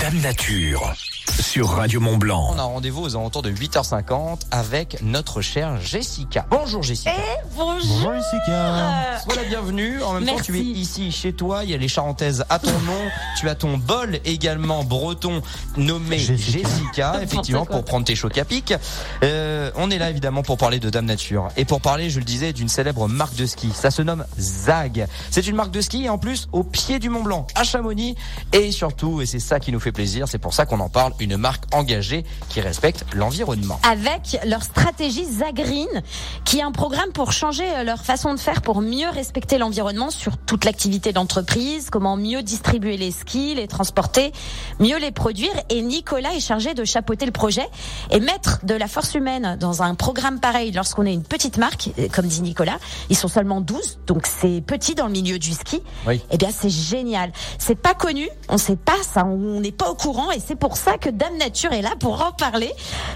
Dame Nature sur Radio Mont Blanc. On a rendez-vous aux alentours de 8h50 avec notre chère Jessica. Bonjour Jessica. Eh, bonjour. Bonjour Jessica. Sois la bienvenue. En même temps, Merci. tu es ici chez toi. Il y a les Charentaises à ton nom. tu as ton bol également breton nommé Jessica, Jessica. effectivement, pour prendre tes chocs à pic. Euh, on est là évidemment pour parler de Dame Nature et pour parler, je le disais, d'une célèbre marque de ski. Ça se nomme Zag. C'est une marque de ski et en plus au pied du Mont Blanc, à Chamonix et surtout, et c'est ça qui nous fait plaisir, c'est pour ça qu'on en parle, une marque engagée qui respecte l'environnement. Avec leur stratégie Zagreen, qui est un programme pour changer euh, leur façon de faire pour mieux respecter l'environnement sur toute l'activité d'entreprise, comment mieux distribuer les skis, les transporter, mieux les produire. Et Nicolas est chargé de chapeauter le projet et mettre de la force humaine dans un programme pareil lorsqu'on est une petite marque, comme dit Nicolas. Ils sont seulement 12, donc c'est petit dans le milieu du ski. Oui. Eh bien, c'est génial. C'est pas connu, on sait pas ça, on n'est pas au courant et c'est pour ça que Dame Nature est là pour en parler.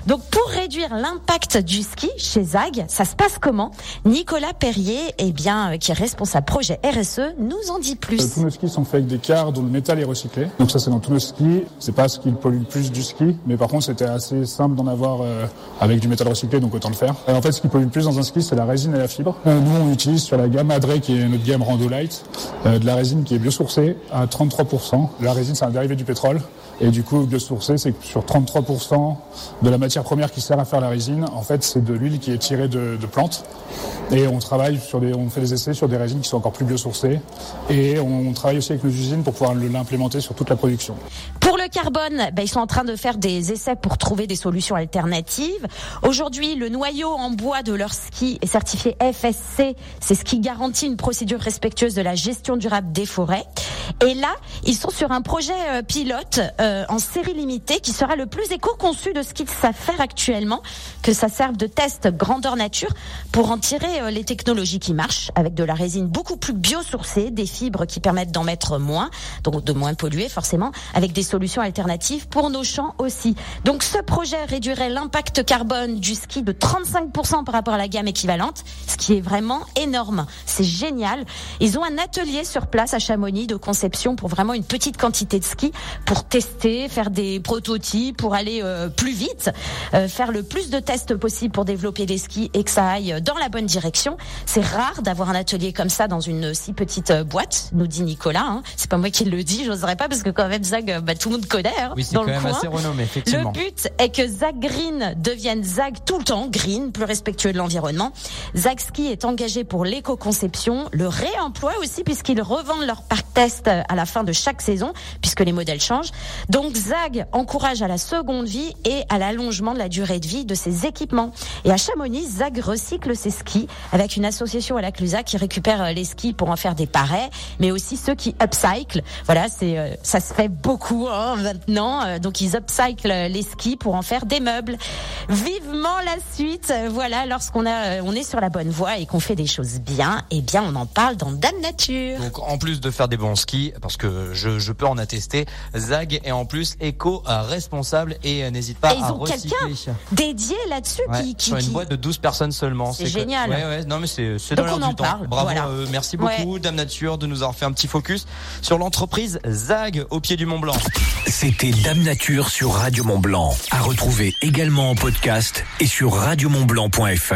Donc, pour réduire l'impact du ski chez Zag, ça se passe comment Nicolas Perrier, eh bien, euh, qui est responsable projet RSE, nous en dit Euh, plus. Tous nos skis sont faits avec des quarts dont le métal est recyclé. Donc ça c'est dans tous nos skis. C'est pas ce qui pollue le plus du ski, mais par contre c'était assez simple d'en avoir euh, avec du métal recyclé, donc autant le faire. Et en fait ce qui pollue le plus dans un ski c'est la résine et la fibre. Euh, nous on utilise sur la gamme Adre qui est notre gamme Rando Light, euh, de la résine qui est biosourcée à 33%. La résine c'est un dérivé du pétrole. Et du coup, biosourcé, c'est que sur 33% de la matière première qui sert à faire la résine, en fait, c'est de l'huile qui est tirée de, plantes. Et on travaille sur des, on fait des essais sur des résines qui sont encore plus biosourcées. Et on travaille aussi avec nos usines pour pouvoir l'implémenter sur toute la production. Le carbone, ben, ils sont en train de faire des essais pour trouver des solutions alternatives. Aujourd'hui, le noyau en bois de leur ski est certifié FSC. C'est ce qui garantit une procédure respectueuse de la gestion durable des forêts. Et là, ils sont sur un projet euh, pilote euh, en série limitée qui sera le plus éco-conçu de ce qu'ils savent faire actuellement, que ça serve de test grandeur nature pour en tirer euh, les technologies qui marchent avec de la résine beaucoup plus biosourcée, des fibres qui permettent d'en mettre moins, donc de moins polluer forcément, avec des solutions alternatives pour nos champs aussi. Donc ce projet réduirait l'impact carbone du ski de 35% par rapport à la gamme équivalente, ce qui est vraiment énorme. C'est génial. Ils ont un atelier sur place à Chamonix de conception pour vraiment une petite quantité de ski pour tester, faire des prototypes, pour aller euh, plus vite, euh, faire le plus de tests possible pour développer des skis et que ça aille dans la bonne direction. C'est rare d'avoir un atelier comme ça dans une si petite euh, boîte, nous dit Nicolas. Hein. C'est pas moi qui le dis, j'oserais pas parce que quand même Zag, bah, tout le monde Oui, dans quand le même coin. assez renommé, Le but est que Zag Green devienne Zag tout le temps, green, plus respectueux de l'environnement. Zag Ski est engagé pour l'éco-conception, le réemploi aussi, puisqu'ils revendent leur parc test à la fin de chaque saison, puisque les modèles changent. Donc Zag encourage à la seconde vie et à l'allongement de la durée de vie de ses équipements. Et à Chamonix, Zag recycle ses skis avec une association à la Clusa qui récupère euh, les skis pour en faire des parets, mais aussi ceux qui upcycle. Voilà, c'est euh, ça se fait beaucoup hein, maintenant. Euh, Donc ils upcycle les skis pour en faire des meubles. Vivement la suite. Voilà, lorsqu'on a, euh, on est sur la bonne voie et qu'on fait des choses bien, eh bien on en parle dans Dame Nature. Donc en plus de faire des bons skis, parce que je, je peux en attester, Zag est en plus éco-responsable et euh, n'hésite pas Et ils à ont quelqu'un dédié là-dessus Ouais, qui, qui, sur une qui- boîte de 12 personnes seulement. C'est que- génial. Ouais, ouais, non mais c'est c'est dans on l'air du temps. parle, Bravo, voilà. euh, merci beaucoup Dame Nature de nous avoir fait un petit focus sur l'entreprise Zag au pied du Mont Blanc. C'était Dame Nature sur Radio Mont Blanc. À retrouver également en podcast et sur radiomontblanc.fr.